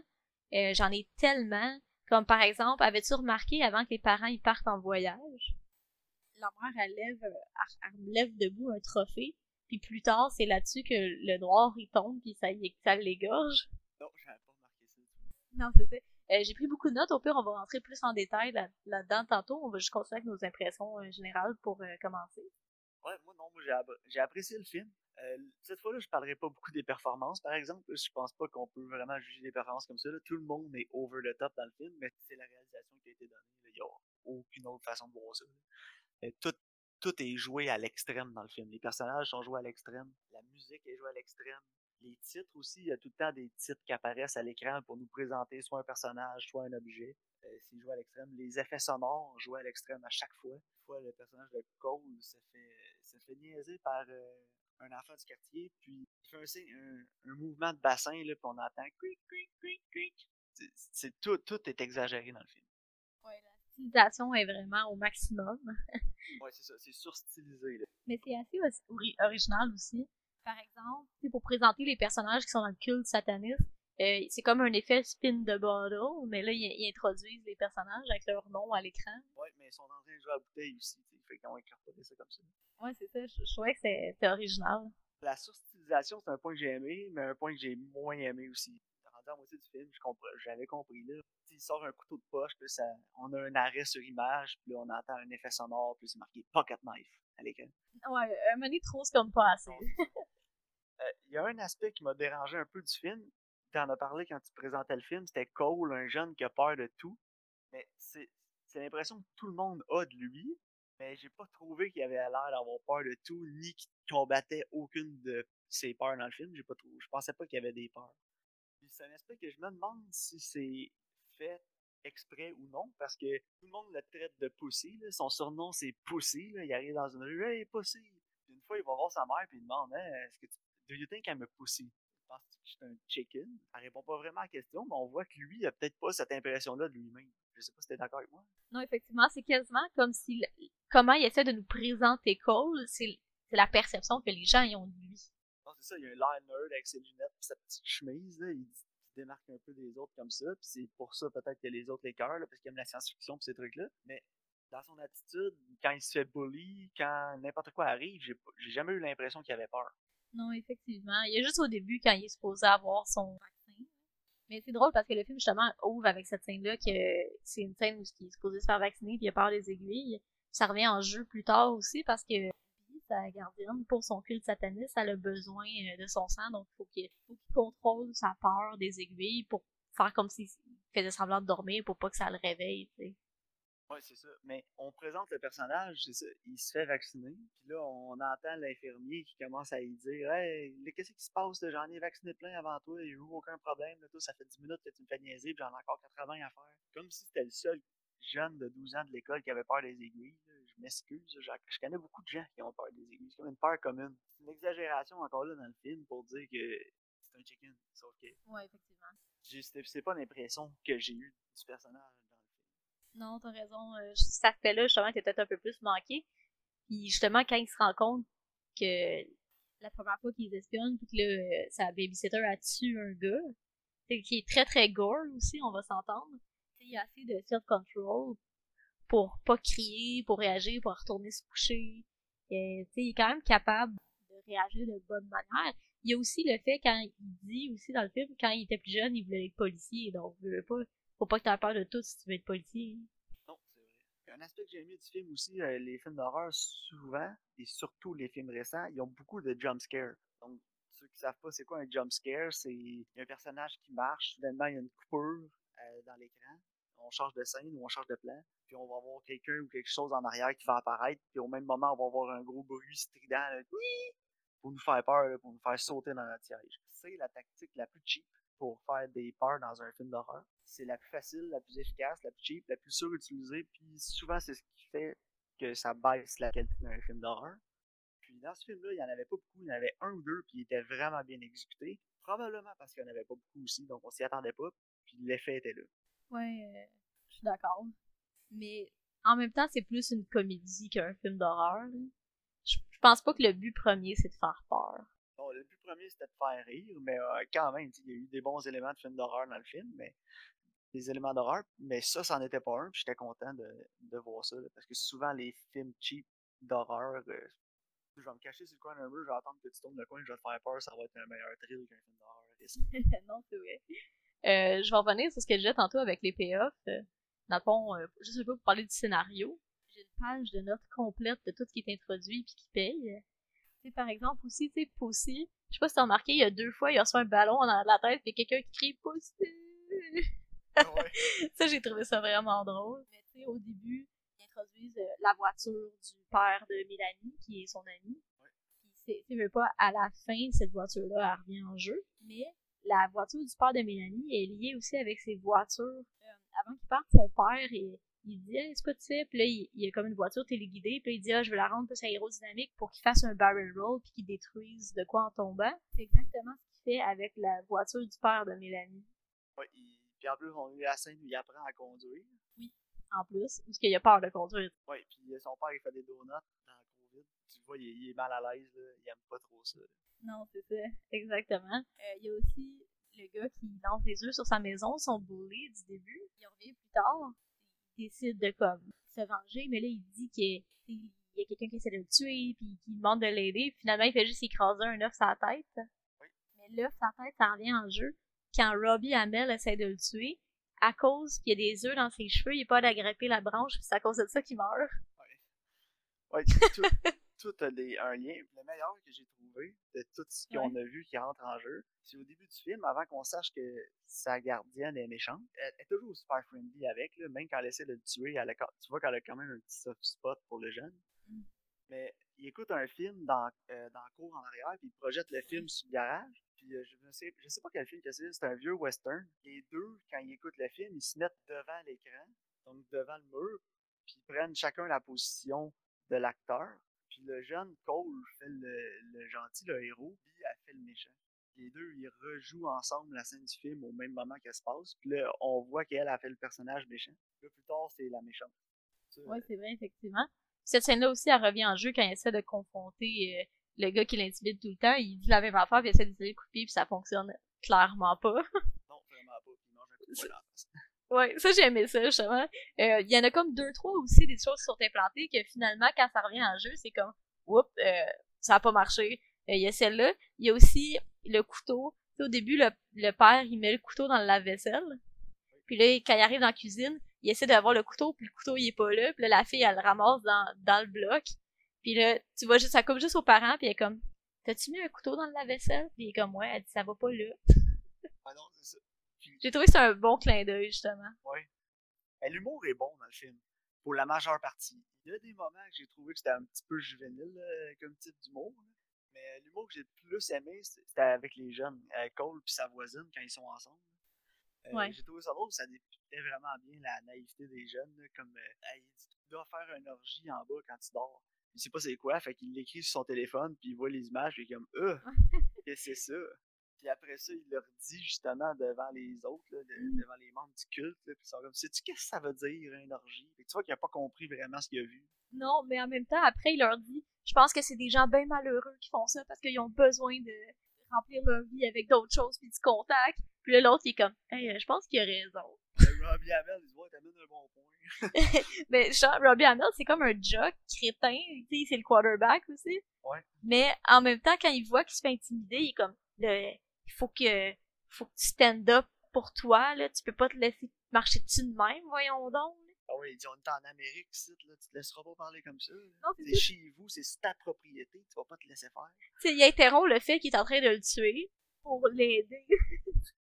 [SPEAKER 2] Euh, J'en ai tellement. Comme par exemple, avais-tu remarqué avant que les parents y partent en voyage? La mère, elle lève, elle, elle lève debout un trophée. Puis plus tard, c'est là-dessus que le noir il tombe puis ça, ça l'égorge.
[SPEAKER 1] Non, j'avais pas remarqué ça.
[SPEAKER 2] Non, c'est ça. Euh, j'ai pris beaucoup de notes. Au pire, on va rentrer plus en détail là-dedans tantôt. On va juste continuer avec nos impressions euh, générales pour euh, commencer.
[SPEAKER 1] Ouais, moi non, moi j'ai apprécié le film. Euh, cette fois-là, je parlerai pas beaucoup des performances, par exemple. Je pense pas qu'on peut vraiment juger des performances comme ça. Tout le monde est over the top dans le film, mais c'est la réalisation qui a été donnée. Il n'y a aucune autre façon de voir ça. Euh, tout, est joué à l'extrême dans le film. Les personnages sont joués à l'extrême. La musique est jouée à l'extrême. Les titres aussi, il y a tout le temps des titres qui apparaissent à l'écran pour nous présenter soit un personnage, soit un objet. Euh, c'est joué à l'extrême. Les effets sonores joués à l'extrême à chaque fois. Une fois, le personnage de Cole se fait, se fait niaiser par euh, un enfant du quartier, puis il fait un, signe, un, un mouvement de bassin, là, puis on entend cric, cric, cric, cric. C'est- tout, tout est exagéré dans le film.
[SPEAKER 2] Ouais, la stylisation est vraiment au maximum.
[SPEAKER 1] Ouais, c'est ça, c'est surstylisé. Là.
[SPEAKER 2] Mais c'est assez ori- original aussi. Par exemple, c'est pour présenter les personnages qui sont dans le culte sataniste, euh, c'est comme un effet spin the bottle, mais là, ils, ils introduisent les personnages avec leur nom à l'écran.
[SPEAKER 1] Ouais, mais ils sont en train de jouer à la bouteille aussi, fait qu'ils ont incorporé ça comme ça.
[SPEAKER 2] Ouais, c'est ça. Je, je trouvais que c'était original.
[SPEAKER 1] La surstylisation, c'est un point que j'ai aimé, mais un point que j'ai moins aimé aussi. Rendu à moitié du film, j'avais compris là. Il sort un couteau de poche, puis ça, on a un arrêt sur image, puis là, on entend un effet sonore, puis c'est marqué Pocket Knife à l'écran.
[SPEAKER 2] Ouais, un donné, trop, c'est comme pas assez.
[SPEAKER 1] Euh, Il y a un aspect qui m'a dérangé un peu du film. Tu en as parlé quand tu présentais le film, c'était Cole, un jeune qui a peur de tout. Mais c'est l'impression que tout le monde a de lui, mais j'ai pas trouvé qu'il avait l'air d'avoir peur de tout, ni qu'il combattait aucune de ses peurs dans le film. J'ai pas trouvé. Je pensais pas qu'il avait des peurs. Puis un aspect que je me demande si c'est fait exprès ou non, parce que tout le monde le traite de Pussy. Son surnom c'est Pussy. Il arrive dans une rue, Hey Pussy! Une fois, il va voir sa mère puis il demande est-ce que tu Do you think I'm a pussy? Penses-tu que je suis un chicken? Elle répond pas vraiment à la question, mais on voit que lui, il a peut-être pas cette impression-là de lui-même. Je sais pas si t'es d'accord avec moi.
[SPEAKER 2] Non, effectivement, c'est quasiment comme si comment il essaie de nous présenter Cole, c'est la perception que les gens y ont de lui.
[SPEAKER 1] Non, c'est ça, il y a un l'air nerd avec ses lunettes et sa petite chemise, là. Il, démarque un peu des autres comme ça, puis c'est pour ça peut-être que les autres l'écœurent, parce qu'il aime la science-fiction pis ces trucs-là. Mais dans son attitude, quand il se fait bully, quand n'importe quoi arrive, j'ai jamais eu l'impression qu'il avait peur.
[SPEAKER 2] Non, effectivement. Il y a juste au début quand il est supposé avoir son vaccin. Mais c'est drôle parce que le film justement ouvre avec cette scène-là que c'est une scène où il est supposé se faire vacciner puis il a peur des aiguilles. Ça revient en jeu plus tard aussi parce que sa gardienne, pour son culte sataniste, elle a besoin euh, de son sang, donc il faut qu'il faut qu'il contrôle sa peur des aiguilles pour faire comme s'il faisait semblant de dormir pour pas que ça le réveille, tu
[SPEAKER 1] Ouais, c'est ça. Mais on présente le personnage, c'est ça. Il se fait vacciner. Puis là, on entend l'infirmier qui commence à lui dire Hey, qu'est-ce qui se passe? J'en ai vacciné plein avant toi, il n'y a eu aucun problème. Là, toi, ça fait 10 minutes que tu me fais niaiser, puis j'en ai encore 80 à faire. Comme si c'était le seul jeune de 12 ans de l'école qui avait peur des aiguilles. là. Je m'excuse. Je, je connais beaucoup de gens qui ont peur des aiguilles. C'est comme une peur commune. C'est une exagération encore là dans le film pour dire que c'est un chicken. Sauf que
[SPEAKER 2] Ouais, effectivement.
[SPEAKER 1] c'est pas l'impression que j'ai eue du personnage.
[SPEAKER 2] Non, t'as raison. euh, cet aspect-là, justement, était peut-être un peu plus manqué. Puis justement, quand il se rend compte que la première fois qu'ils espionnent, puis que là, euh, sa babysitter a tué un gars, qui est très très gore aussi, on va s'entendre. Il a assez de self-control pour pas crier, pour réagir, pour retourner se coucher. Et, sais, il est quand même capable de réagir de bonne manière. Il y a aussi le fait quand il dit aussi dans le film, quand il était plus jeune, il voulait être policier, donc il veut pas faut pas que t'aies peur de tout si tu veux être policier.
[SPEAKER 1] Non, c'est vrai. Un aspect que j'ai aimé du film aussi, euh, les films d'horreur, souvent, et surtout les films récents, ils ont beaucoup de jump scares. Donc, ceux qui savent pas c'est quoi un jump scare, c'est un personnage qui marche, soudainement il y a une coupure euh, dans l'écran, on change de scène ou on change de plan, puis on va voir quelqu'un ou quelque chose en arrière qui va apparaître, puis au même moment on va avoir un gros bruit strident, là, pour nous faire peur, pour nous faire sauter dans notre siège. C'est la tactique la plus cheap pour faire des peurs dans un film d'horreur. C'est la plus facile, la plus efficace, la plus cheap, la plus surutilisée, puis souvent c'est ce qui fait que ça baisse la qualité d'un film d'horreur. Puis dans ce film-là, il n'y en avait pas beaucoup, il y en avait un ou deux, il était vraiment bien exécuté. Probablement parce qu'il n'y en avait pas beaucoup aussi, donc on s'y attendait pas, puis l'effet était là.
[SPEAKER 2] Ouais, euh, je suis d'accord. Mais en même temps, c'est plus une comédie qu'un film d'horreur. je pense pas que le but premier, c'est de faire peur.
[SPEAKER 1] Premier, c'était de faire rire, mais euh, quand même, sais, il y a eu des bons éléments de film d'horreur dans le film, mais des éléments d'horreur, mais ça, c'en était pas un, puis j'étais content de, de voir ça, parce que souvent, les films cheap d'horreur, euh, je vais me cacher sur le coin d'un mur, je vais attendre que tu tournes le coin, je vais te faire peur, ça va être un meilleur thrill qu'un film d'horreur.
[SPEAKER 2] Non, c'est vrai. Euh, je vais revenir sur ce que je disais tantôt avec les payoffs. Dans le fond, juste un peu pour parler du scénario, j'ai une page de notes complète de tout ce qui est introduit puis qui paye. Sais, par exemple, aussi, tu sais, je sais pas si t'as remarqué, il y a deux fois, il a reçu un ballon dans la tête puis quelqu'un qui crie Pussy. ça, j'ai trouvé ça vraiment drôle. Mais tu sais, au début, ils introduisent euh, la voiture du père de Mélanie, qui est son ami.
[SPEAKER 1] Ouais.
[SPEAKER 2] Puis tu veux pas, à la fin, cette voiture-là, elle revient en jeu. Mais la voiture du père de Mélanie est liée aussi avec ses voitures. Euh, avant qu'il parte, son père, il, il dit hey, c'est quoi tu sais puis là il, y a comme une voiture téléguidée puis il dit ah je vais la rendre plus aérodynamique pour qu'il fasse un barrel roll puis qu'il détruise de quoi en tombant. C'est exactement ce qu'il fait avec la voiture du père de Mélanie.
[SPEAKER 1] Ouais il... puis en plus on a eu la scène où il apprend à conduire.
[SPEAKER 2] Oui en plus parce qu'il a peur de conduire.
[SPEAKER 1] Ouais puis son père il fait des donuts dans la Covid. Tu vois il, est mal à l'aise il aime pas trop ça.
[SPEAKER 2] Non c'est ça exactement. Euh, il y a aussi le gars qui lance des œufs sur sa maison, son bully du début. Il revient plus tard, décide de comme se venger, mais là il dit qu'il y a quelqu'un qui essaie de le tuer, puis qui demande de l'aider. Finalement, il fait juste écraser un œuf la tête. Mais l'œuf la tête, ça revient en jeu quand Robbie Amel essaie de le tuer. À cause qu'il y a des œufs dans ses cheveux, il n'est pas d'agripper la branche, c'est à cause de ça qu'il meurt.
[SPEAKER 1] Ouais. Ouais, tout, tout a des, un lien. Le meilleur que j'ai trouvé de tout ce qu'on a vu qui rentre en jeu, c'est au début du film, avant qu'on sache que sa gardienne est méchante. Elle, est toujours super friendly avec, là, même quand elle essaie de le tuer, elle tu vois qu'elle a quand même un petit soft spot pour le jeune. Mm. Mais il écoute un film dans, euh, dans le cours en arrière, puis il projette le film sur le garage. Puis euh, je ne sais, je sais pas quel film que c'est, c'est un vieux western. Les deux, quand ils écoutent le film, ils se mettent devant l'écran, donc devant le mur, puis ils prennent chacun la position de l'acteur. Puis le jeune Cole fait le, gentil, le héros, puis elle fait le méchant. Les deux, ils rejouent ensemble la scène du film au même moment qu'elle se passe. Puis là, on voit qu'elle a fait le personnage méchant. Puis là, plus tard, c'est la méchante.
[SPEAKER 2] Oui, c'est vrai, effectivement. Cette scène-là aussi, elle revient en jeu quand il essaie de confronter euh, le gars qui l'intimide tout le temps. Il dit la même affaire, puis il essaie de dire couper, puis ça fonctionne clairement pas.
[SPEAKER 1] non, vraiment pas, puis il mange un coup de
[SPEAKER 2] Ouais, ça j'aimais ça justement. Euh, il y en a comme deux trois aussi des choses qui sont implantées que finalement quand ça revient en jeu c'est comme oups euh, ça a pas marché. Euh, il y a celle-là. Il y a aussi le couteau. au début le, le, père il met le couteau dans le lave-vaisselle. Puis là quand il arrive dans la cuisine il essaie d'avoir le couteau puis le couteau il est pas là. Puis là la fille elle le ramasse dans, dans le bloc. Puis là tu vois juste ça coupe juste aux parents puis elle est comme t'as-tu mis un couteau dans le lave-vaisselle? Puis il est comme ouais elle dit ça va pas là.
[SPEAKER 1] Ah non.
[SPEAKER 2] J'ai trouvé que c'est un bon clin d'œil, justement.
[SPEAKER 1] Oui. L'humour est bon dans le film, pour la majeure partie. Il y a des moments que j'ai trouvé que c'était un petit peu juvénile comme type d'humour. Mais l'humour que j'ai le plus aimé, c'était avec les jeunes, avec Cole et sa voisine quand ils sont ensemble. Euh, j'ai trouvé ça drôle, ça dépitait vraiment bien la naïveté des jeunes, comme euh, il dit tu dois faire une orgie en bas quand tu dors. Il sait pas c'est quoi, fait qu'il l'écrit sur son téléphone, puis il voit les images, puis il est comme euh, qu'est-ce que c'est ça? Puis après ça, il leur dit justement devant les autres, mm. devant les membres du culte, puis ils sont comme, sais-tu qu'est-ce que ça veut dire, une orgie? tu vois qu'il n'a pas compris vraiment ce qu'il a vu.
[SPEAKER 2] Non, mais en même temps, après, il leur dit, je pense que c'est des gens bien malheureux qui font ça parce qu'ils ont besoin de remplir leur vie avec d'autres choses puis du contact. Puis là, l'autre, il est comme, hey, je pense qu'il a raison.
[SPEAKER 1] Robbie Hamel, il ouais, t'amènes un bon point.
[SPEAKER 2] mais genre, Robbie Hamel, c'est comme un jock crétin, tu sais, c'est le quarterback aussi.
[SPEAKER 1] Ouais.
[SPEAKER 2] Mais en même temps, quand il voit qu'il se fait intimider, il est comme, le, il faut que faut que tu stand up pour toi là tu peux pas te laisser marcher dessus de même voyons donc
[SPEAKER 1] ah oui, il dit on est en Amérique ici, là, tu te laisseras pas parler comme ça. C'est chez vous, c'est ta propriété, tu vas pas te laisser faire.
[SPEAKER 2] Il interrompt le fait qu'il est en train de le tuer pour l'aider.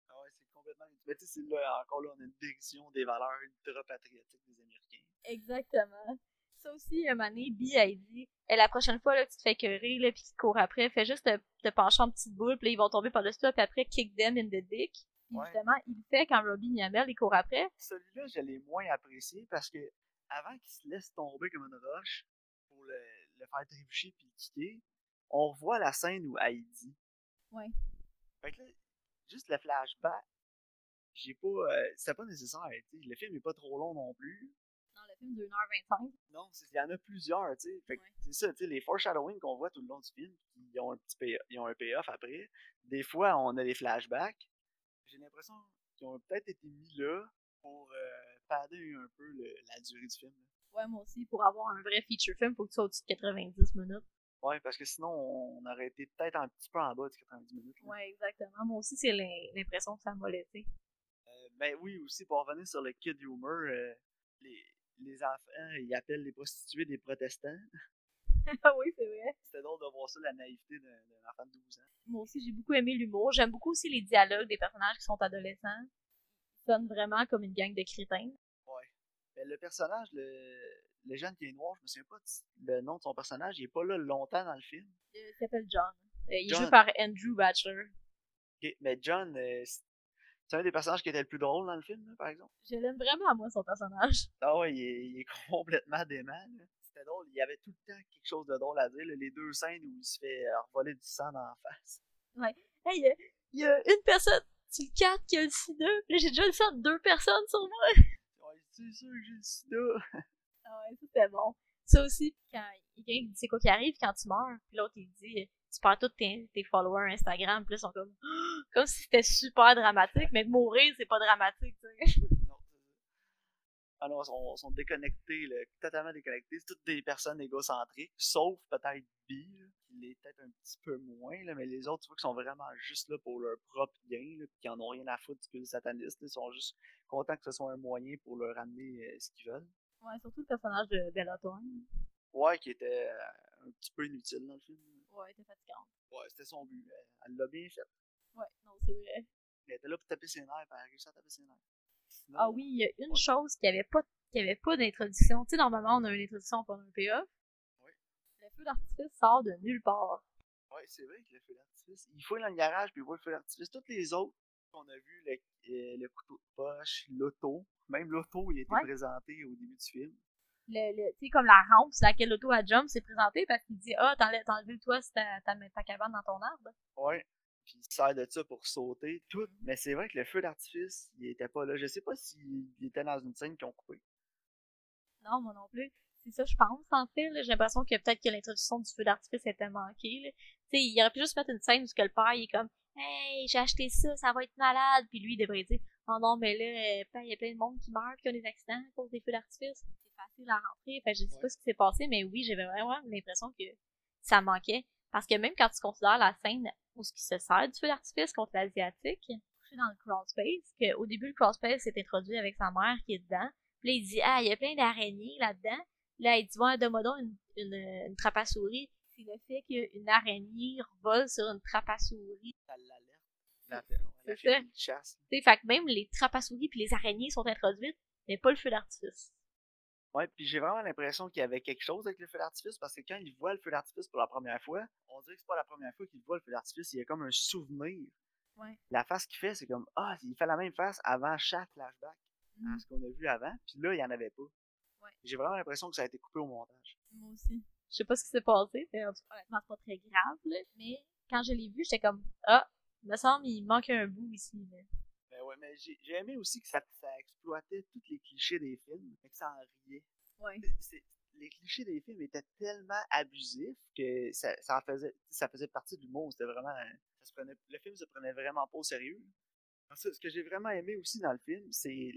[SPEAKER 1] ah ouais, c'est complètement. Mais tu sais, encore là, on a une vision des valeurs ultra patriotiques des Américains.
[SPEAKER 2] Exactement ça aussi, un moment donné, Bee a dit et la prochaine fois là, tu te fais écœurer, là, puis tu cours après, fais juste te, te pencher en petite boule, puis ils vont tomber par-dessus toi, puis après, kick them in the dick. Puis justement, il fait quand Robbie Niamel, il court après.
[SPEAKER 1] Celui-là, je l'ai moins apprécié parce que avant qu'il se laisse tomber comme une roche pour le, le faire trébucher puis le kicker, on revoit la scène où Heidi.
[SPEAKER 2] Ouais.
[SPEAKER 1] Fait que là, juste le flashback, j'ai pas. Euh, c'était pas nécessaire, Le film est pas trop long non plus
[SPEAKER 2] film d'une heure vingt-cinq.
[SPEAKER 1] Non, il y en a plusieurs, tu sais. C'est ça, tu sais, les foreshadowing qu'on voit tout le long du film, ils ont un petit pay ils ont un payoff après. Des fois, on a des flashbacks. J'ai l'impression qu'ils ont peut-être été mis là pour euh, padder un peu la durée du film.
[SPEAKER 2] Ouais, moi aussi, pour avoir un vrai feature film, faut que tu sois au-dessus de 90 minutes.
[SPEAKER 1] Ouais, parce que sinon, on aurait été peut-être un petit peu en bas de 90 minutes.
[SPEAKER 2] Ouais, exactement. Moi aussi, c'est l'impression que ça m'a laissé.
[SPEAKER 1] Euh, ben oui, aussi, pour revenir sur le kid humor, euh, les, les enfants, ils appellent les prostituées des protestants.
[SPEAKER 2] Ah oui, c'est vrai.
[SPEAKER 1] C'était drôle de voir ça, la naïveté d'un enfant de 12 ans.
[SPEAKER 2] Moi aussi, j'ai beaucoup aimé l'humour. J'aime beaucoup aussi les dialogues des personnages qui sont adolescents. Ils sonnent vraiment comme une gang de crétins.
[SPEAKER 1] Ouais. Mais le personnage, le, le jeune qui est noir, je me souviens pas le nom de son personnage, il est pas là longtemps dans le film.
[SPEAKER 2] Il s'appelle John. il est joué par Andrew Bachelor.
[SPEAKER 1] Ok, mais John, c'est un des personnages qui était le plus drôle dans le film, par exemple.
[SPEAKER 2] Je l'aime vraiment, moi, son personnage.
[SPEAKER 1] Ah ouais, il est, complètement dément. C'était drôle, il y avait tout le temps quelque chose de drôle à dire. les deux scènes où il se fait revoler du sang dans la face.
[SPEAKER 2] Ouais. Hey, il y, a une personne tu le 4 qui a le sida. Là, j'ai déjà le sang de deux personnes sur moi.
[SPEAKER 1] Ouais, c'est sûr que j'ai le sida.
[SPEAKER 2] ah ouais, c'était bon. Ça aussi, quand il y a dit c'est quoi qui arrive quand tu meurs, puis l'autre il dit tu perds tous tes, tes followers Instagram, puis là ils sont comme comme si c'était super dramatique, mais mourir c'est pas dramatique, tu sais.
[SPEAKER 1] Ah non, sont, sont déconnectés, là, totalement déconnectés. C'est toutes des personnes égocentriques, sauf peut-être B, qui l'est peut-être un petit peu moins, là, mais les autres, tu vois, qui sont vraiment juste là pour leur propre bien, là, qui en ont rien à foutre du culte sataniste. Ils sont juste contents que ce soit un moyen pour leur amener euh, ce qu'ils veulent.
[SPEAKER 2] Ouais, surtout le personnage de Bella Thorne.
[SPEAKER 1] Ouais, qui était euh, un petit peu inutile dans le film.
[SPEAKER 2] Ouais, était fatigante.
[SPEAKER 1] Ouais, c'était son but. Elle l'a bien fait.
[SPEAKER 2] Ouais, non, c'est vrai.
[SPEAKER 1] Elle était là pour taper ses nerfs, elle a réussi à taper ses nerfs.
[SPEAKER 2] Ah oui, il y a une chose qui avait pas qui avait pas d'introduction. Tu sais, normalement, on a une introduction pour un payoff.
[SPEAKER 1] Oui.
[SPEAKER 2] Le feu d'artifice sort de nulle part.
[SPEAKER 1] Oui, c'est vrai que le feu d'artifice, il faut dans le garage, puis il voit le feu d'artifice. Toutes les autres qu'on a vu, le, euh, le, couteau de poche, l'auto, même l'auto, il a été présenté au début du film.
[SPEAKER 2] Le, le, tu sais, comme la rampe sur laquelle l'auto a jump s'est présenté parce qu'il dit Ah, t'enlèves le toit si ta, ta, ta cabane dans ton arbre.
[SPEAKER 1] Oui puis il sert de ça pour sauter, tout. Mais c'est vrai que le feu d'artifice, il était pas là. Je sais pas s'il était dans une scène qu'ils ont coupé.
[SPEAKER 2] Non, moi non plus. C'est ça, je pense, en fait. J'ai l'impression que peut-être que l'introduction du feu d'artifice était manquée. Tu sais, il aurait pu juste mettre une scène où le père, il est comme Hey, j'ai acheté ça, ça va être malade. Puis lui, il devrait dire Oh non, mais là, euh, il y a plein de monde qui meurt, qui a des accidents à cause des feux d'artifice. C'est facile à rentrer. Fait je sais pas ce qui s'est passé, mais oui, j'avais vraiment l'impression que ça manquait. Parce que même quand tu considères la scène où ce qui se sert du feu d'artifice contre l'asiatique, dans le crawl space, qu'au début le crawl space s'est introduit avec sa mère qui est dedans. Puis là il dit ah il y a plein d'araignées là-dedans. Là il dit ouais donne-moi une, une, une trappe à souris. C'est le fait qu'une araignée vole sur une trappe à souris.
[SPEAKER 1] Ça l'alerte.
[SPEAKER 2] C'est ça. Chasse. fait que même les trappes à souris puis les araignées sont introduites, mais pas le feu d'artifice.
[SPEAKER 1] Ouais, puis j'ai vraiment l'impression qu'il y avait quelque chose avec le feu d'artifice parce que quand il voit le feu d'artifice pour la première fois, on dirait que c'est pas la première fois qu'il voit le feu d'artifice, il y a comme un souvenir.
[SPEAKER 2] Ouais.
[SPEAKER 1] La face qu'il fait, c'est comme ah, il fait la même face avant chaque flashback à mmh. ce qu'on a vu avant, puis là il y en avait pas.
[SPEAKER 2] Ouais.
[SPEAKER 1] J'ai vraiment l'impression que ça a été coupé au montage.
[SPEAKER 2] Moi aussi. Je sais pas ce qui s'est passé, mais en tout cas, honnêtement, c'est pas très grave, là. mais quand je l'ai vu, j'étais comme ah, il me semble il manque un bout ici. Là
[SPEAKER 1] mais j'ai aimé aussi que ça, ça, exploitait tous les clichés des films, mais que ça en riait.
[SPEAKER 2] Ouais.
[SPEAKER 1] Les clichés des films étaient tellement abusifs que ça, ça faisait, ça faisait partie de l'humour. C'était vraiment, ça se prenait, le film se prenait vraiment pas au sérieux. Ce que j'ai vraiment aimé aussi dans le film, c'est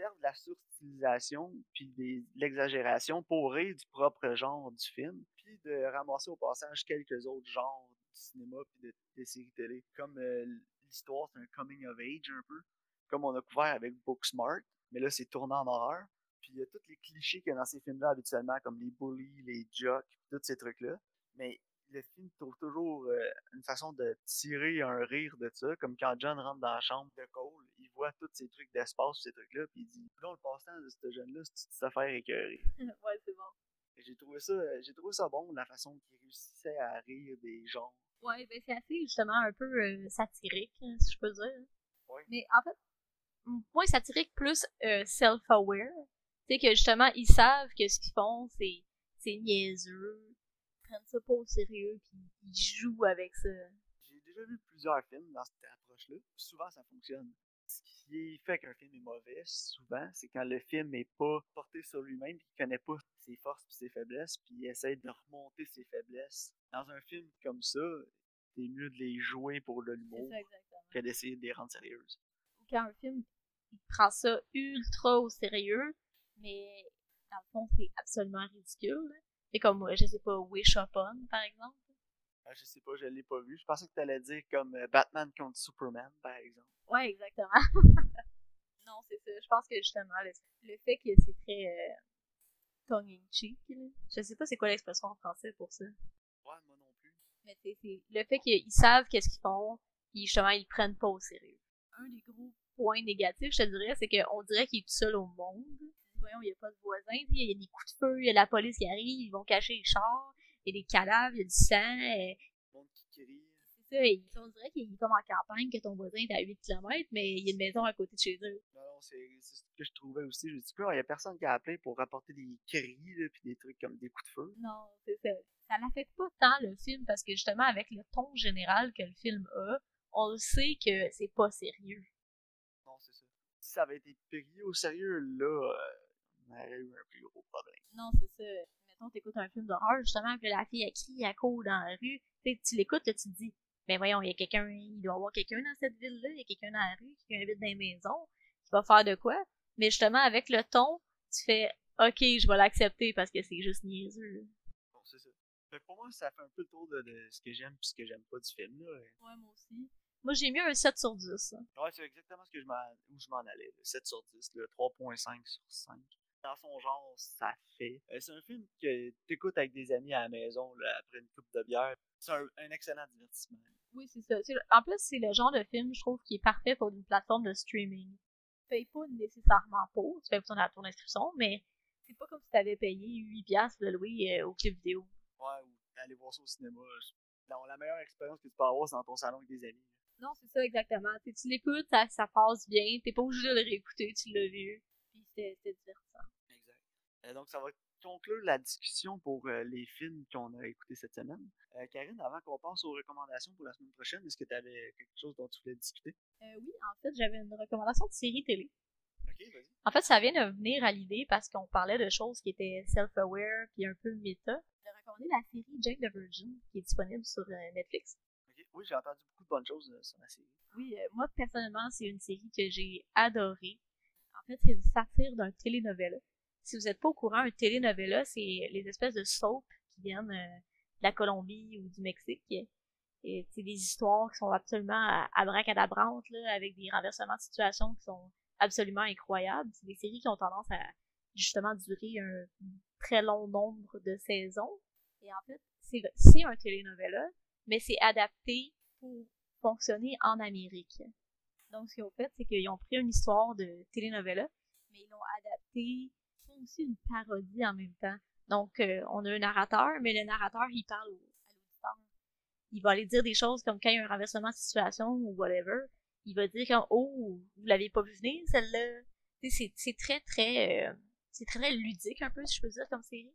[SPEAKER 1] faire de la surutilisation puis de l'exagération pour rire du propre genre du film, puis de ramasser au passage quelques autres genres du cinéma puis de, séries télé, comme euh, l'histoire c'est un coming of age un peu, comme on a couvert avec Booksmart, mais là c'est tourné en horreur. Puis il y a tous les clichés qu'il y a dans ces films-là habituellement, comme les bullies, les jocks, tous ces trucs-là. Mais le film trouve toujours euh, une façon de tirer un rire de ça, comme quand John rentre dans la chambre de Cole, il voit tous ces trucs d'espace, ces trucs-là, puis il dit Non, le passe-temps de ce jeune-là, c'est une affaire écœurée.
[SPEAKER 2] ouais, c'est bon.
[SPEAKER 1] J'ai trouvé ça, j'ai trouvé ça bon, la façon qu'il réussissait à rire des gens.
[SPEAKER 2] Ouais, ben c'est assez justement un peu euh, satirique, hein, si je peux dire.
[SPEAKER 1] Ouais.
[SPEAKER 2] Mais en fait, moins satirique, plus euh, self-aware. Tu sais que justement, ils savent que ce qu'ils font, c'est, c'est niaiseux. Prennent ça pas au sérieux, puis ils jouent avec ça.
[SPEAKER 1] J'ai déjà vu plusieurs films dans cette approche-là. Souvent, ça fonctionne. Ce qui fait qu'un film est mauvais, souvent, c'est quand le film est pas porté sur lui-même, qu'il connaît pas ses forces et ses faiblesses, puis il essaie de remonter ses faiblesses. Dans un film comme ça, c'est mieux de les jouer pour le l'humour que d'essayer de les rendre sérieuses.
[SPEAKER 2] Quand un film il prend ça ultra au sérieux, mais dans le fond, c'est absolument ridicule. C'est comme, je sais pas, Wish Upon, par exemple.
[SPEAKER 1] Ah, je sais pas, je l'ai pas vu. Je pensais que tu allais dire comme euh, Batman contre Superman, par exemple.
[SPEAKER 2] Ouais, exactement. non, c'est ça. Je pense que justement, le, fait que c'est très euh, tongue-in-cheek, je sais pas c'est quoi l'expression en français pour ça.
[SPEAKER 1] Ouais, moi non plus.
[SPEAKER 2] Mais c'est le fait qu'ils savent qu'est-ce qu'ils font, puis justement, ils prennent pas au sérieux. Un des gros point négatif, je te dirais, c'est qu'on dirait qu'il est tout seul au monde. Voyons, il n'y a pas de voisins, il y a des coups de feu, il y a la police qui arrive, ils vont cacher les chars, il y a des cadavres, il y a du sang. euh,
[SPEAKER 1] Le monde qui crie.
[SPEAKER 2] c'est ça, et on dirait qu'il est comme en campagne, que ton voisin est à 8 km, mais il y a une maison à côté de chez eux.
[SPEAKER 1] Non, non, c'est ce que je trouvais aussi. Je me dis, il y a personne qui a appelé pour rapporter des cris, là, puis des trucs comme des coups de feu.
[SPEAKER 2] Non, c'est ça. Ça n'affecte pas tant le film parce que justement, avec le ton général que le film a, on le sait que c'est pas sérieux.
[SPEAKER 1] Non, c'est ça. Si ça avait été pris au sérieux, là, euh, on aurait eu un plus gros problème.
[SPEAKER 2] Non, c'est ça. Mettons, t'écoutes un film d'horreur, justement, puis la fille, elle crie, elle court dans la rue. Tu sais, tu l'écoutes, là, tu te dis, ben voyons, il y a quelqu'un, il doit y avoir quelqu'un dans cette ville-là, il y a quelqu'un dans la rue, quelqu'un habite dans les maisons, qui va faire de quoi. Mais justement, avec le ton, tu fais, ok, je vais l'accepter parce que c'est juste niaiseux.
[SPEAKER 1] Bon, c'est ça. Mais pour moi, ça fait un peu le tour de, de ce que j'aime puis ce que j'aime pas du film, là.
[SPEAKER 2] Ouais, moi aussi. Moi, j'ai mis un 7 sur 10. hein.
[SPEAKER 1] Ouais, c'est exactement ce que je m'en, où je m'en allais. là. 7 sur 10, là, 3.5 sur 5. Dans son genre, ça fait. Euh, c'est un film que t'écoutes avec des amis à la maison là, après une coupe de bière. C'est un, un excellent divertissement.
[SPEAKER 2] Oui, c'est ça. C'est- En plus, c'est le genre de film, je trouve, qui est parfait pour une plateforme de streaming. Tu payes pas nécessairement pour, tu payes pour ton, ton inscription, mais c'est pas comme si t'avais payé 8$ piastres de louer euh, au clip vidéo.
[SPEAKER 1] Ouais, ou aller voir ça au cinéma. Non, la meilleure expérience que tu peux avoir, c'est dans ton salon avec des amis.
[SPEAKER 2] Non, c'est ça, exactement. Tu l'écoutes, ça, ça passe bien, t'es pas obligé de le réécouter, tu l'as vu. C'était divertissant.
[SPEAKER 1] Exact. Euh, donc, ça va conclure la discussion pour euh, les films qu'on a écoutés cette semaine. Euh, Karine, avant qu'on passe aux recommandations pour la semaine prochaine, est-ce que tu avais quelque chose dont tu voulais discuter?
[SPEAKER 2] Oui, en fait, j'avais une recommandation de série télé.
[SPEAKER 1] Ok, vas-y.
[SPEAKER 2] En fait, ça vient de venir à l'idée parce qu'on parlait de choses qui étaient self-aware puis un peu méta. De recommander la série Jake the Virgin qui est disponible sur Netflix.
[SPEAKER 1] Ok, Oui, j'ai entendu beaucoup de bonnes choses sur la série.
[SPEAKER 2] Oui, moi personnellement, c'est une série que j'ai adorée. C'est une satire d'un telenovela. Si vous n'êtes pas au courant, un telenovela, c'est les espèces de soap qui viennent euh, de la Colombie ou du Mexique. C'est des histoires qui sont absolument abracadabrantes, là, avec des renversements de situation qui sont absolument incroyables. C'est des séries qui ont tendance à justement durer un très long nombre de saisons. Et en fait, c'est un telenovela, mais c'est adapté pour fonctionner en Amérique. Donc, ce qu'ils ont fait, c'est qu'ils ont pris une histoire de telenovela, mais ils l'ont adapté, ils font aussi une parodie en même temps. Donc, euh, on a un narrateur, mais le narrateur, il parle au, à l'auditeur. Il va aller dire des choses comme quand il y a un renversement de situation ou whatever. Il va dire comme, oh, vous l'avez pas vu venir, celle-là. C'est très, très, euh, c'est très, très ludique un peu, si je peux dire, comme série.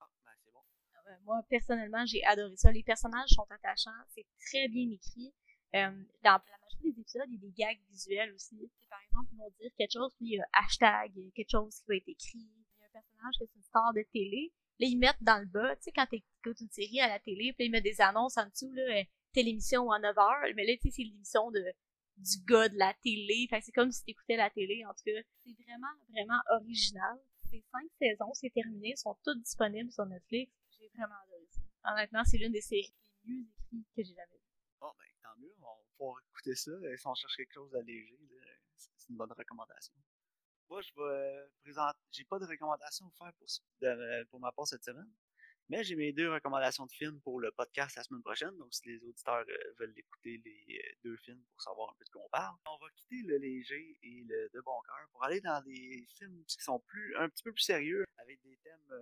[SPEAKER 1] Ah, ben c'est bon.
[SPEAKER 2] Euh, moi, personnellement, j'ai adoré ça. Les personnages sont attachants, c'est très bien écrit. Euh, dans la majorité des épisodes, il y a des gags visuels aussi. Par exemple, ils vont dire quelque chose, puis il y a hashtag, quelque chose qui va être écrit. Il y a un personnage qui est une star de télé. Là, ils mettent dans le bas, tu sais, quand t'écoutes une série à la télé, puis ils mettent des annonces en dessous, là, euh, telle émission à 9h. Mais là, tu sais, c'est l'émission de du gars de la télé. Fait c'est comme si t'écoutais la télé, en tout cas. C'est vraiment, vraiment original. C'est cinq saisons, c'est terminé, sont toutes disponibles sur Netflix. J'ai vraiment adoré ça. Honnêtement, c'est l'une des séries les mieux écrites que j'ai jamais vues.
[SPEAKER 1] Bon, ben tant on va pouvoir écouter ça. euh, Si on cherche quelque chose d'allégé, là, c'est une bonne recommandation. Moi, je vais euh, présenter. J'ai pas de recommandation à faire euh, pour ma part cette semaine. Mais j'ai mes deux recommandations de films pour le podcast la semaine prochaine. Donc, si les auditeurs veulent écouter les deux films pour savoir un peu de quoi on parle, on va quitter le léger et le de bon cœur pour aller dans des films qui sont plus un petit peu plus sérieux, avec des thèmes,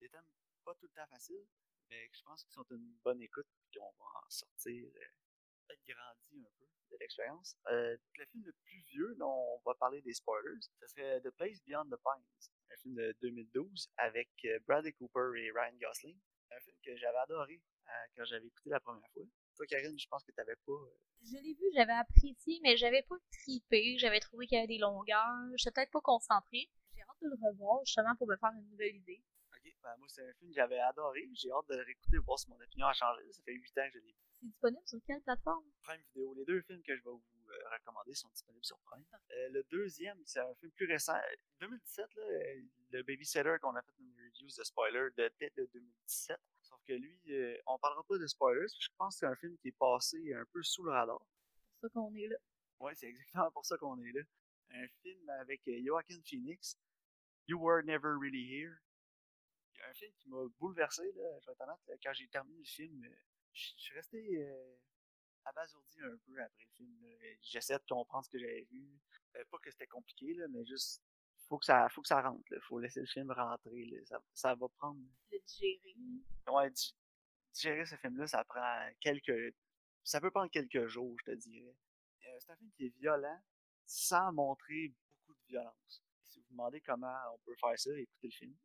[SPEAKER 1] des thèmes pas tout le temps faciles, mais je pense qu'ils sont une bonne écoute et qu'on va en sortir peut-être grandi un peu de l'expérience. Euh, le film le plus vieux dont on va parler des spoilers, ce serait The Place Beyond the Pines, un film de 2012 avec euh, Bradley Cooper et Ryan Gosling. Un film que j'avais adoré euh, quand j'avais écouté la première fois. Toi, Karine, je pense que t'avais pas.
[SPEAKER 2] Je l'ai vu, j'avais apprécié, mais j'avais pas tripé. J'avais trouvé qu'il y avait des longueurs. J'étais peut-être pas concentrée. J'ai hâte de le revoir, justement, pour me faire une nouvelle idée.
[SPEAKER 1] Ben moi, c'est un film que j'avais adoré. J'ai hâte de le réécouter voir si mon opinion a changé. Ça fait 8 ans que je l'ai vu.
[SPEAKER 2] C'est disponible sur quelle plateforme?
[SPEAKER 1] Prime Vidéo. Les deux films que je vais vous euh, recommander sont disponibles sur Prime. Euh, le deuxième, c'est un film plus récent. 2017, là, euh, le Babysitter qu'on a fait une review de spoiler de tête de 2017. Sauf que lui, euh, on parlera pas de spoilers. Je pense que c'est un film qui est passé un peu sous le radar.
[SPEAKER 2] C'est pour ça qu'on est là.
[SPEAKER 1] Ouais, c'est exactement pour ça qu'on est là. Un film avec Joaquin Phoenix, You Were Never Really Here. Un film qui m'a bouleversé, là, je vais être honnête, là, quand j'ai terminé le film, euh, je suis resté euh, abasourdi un peu après le film. J'essaie de comprendre ce que j'avais vu. Euh, pas que c'était compliqué, là, mais juste, faut que ça, faut que ça rentre. Il faut laisser le film rentrer. Là. Ça, ça va prendre.
[SPEAKER 2] Le digérer.
[SPEAKER 1] Ouais, di- digérer ce film-là, ça prend quelques. Ça peut prendre quelques jours, je te dirais. Euh, c'est un film qui est violent sans montrer beaucoup de violence. Si vous vous demandez comment on peut faire ça, écoutez le film.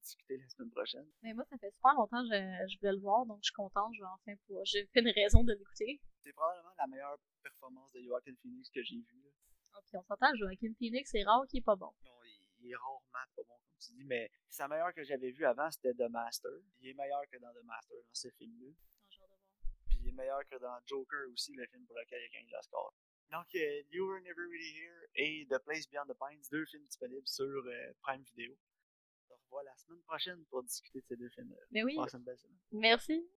[SPEAKER 1] Discuter la semaine prochaine.
[SPEAKER 2] Mais moi, ça fait super longtemps que je, je voulais le voir, donc je suis contente, je vais enfin pouvoir. J'ai fait une raison de l'écouter.
[SPEAKER 1] C'est probablement la meilleure performance de Joaquin Phoenix que j'ai vue.
[SPEAKER 2] Ah, Puis on s'entend, Joaquin Phoenix, c'est rare qu'il est pas bon.
[SPEAKER 1] Non, il, il est rarement pas bon, comme tu dis, mais sa meilleure que j'avais vue avant, c'était The Master. Il est meilleur que dans The Master, dans ce film-là.
[SPEAKER 2] Voir.
[SPEAKER 1] Puis il est meilleur que dans Joker aussi, le film pour lequel il a gagné l'Oscar. Donc, euh, You Were Never Really Here et The Place Beyond the Pines, deux films disponibles sur euh, Prime Video. Revoit la semaine prochaine pour discuter de ces deux films-là.
[SPEAKER 2] Mais oui, merci.